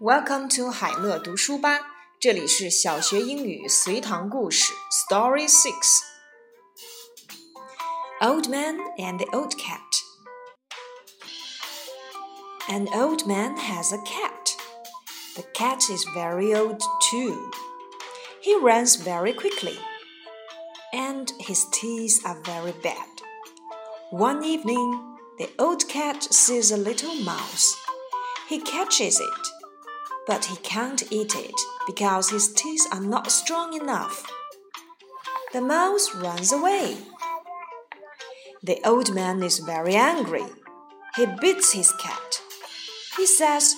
Welcome to 海乐读书吧，这里是小学英语随堂故事 Story Six。Old Man and the Old Cat. An old man has a cat. The cat is very old too. He runs very quickly, and his teeth are very bad. One evening, the old cat sees a little mouse. He catches it but he can't eat it because his teeth are not strong enough. The mouse runs away. The old man is very angry. He beats his cat. He says,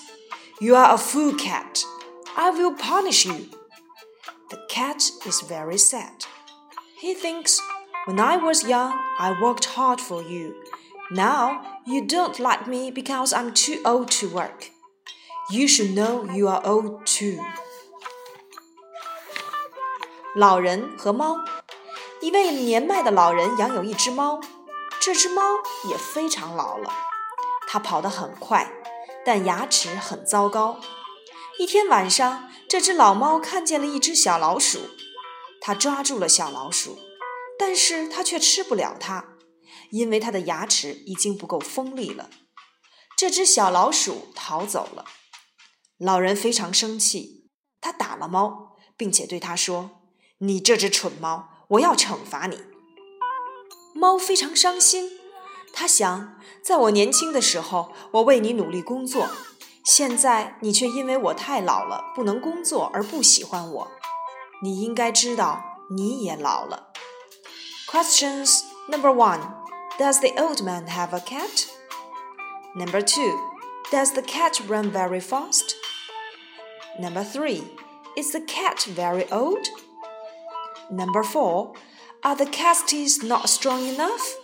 You are a fool cat. I will punish you. The cat is very sad. He thinks, When I was young, I worked hard for you. Now you don't like me because I'm too old to work. You should know you are old too. 老人和猫，一位年迈的老人养有一只猫，这只猫也非常老了。它跑得很快，但牙齿很糟糕。一天晚上，这只老猫看见了一只小老鼠，它抓住了小老鼠，但是它却吃不了它，因为它的牙齿已经不够锋利了。这只小老鼠逃走了。老人非常生气，他打了猫，并且对他说：“你这只蠢猫，我要惩罚你。”猫非常伤心，他想，在我年轻的时候，我为你努力工作，现在你却因为我太老了，不能工作而不喜欢我。你应该知道，你也老了。Questions number one: Does the old man have a cat? Number two: Does the cat run very fast? Number three, is the cat very old? Number four, are the teeth not strong enough?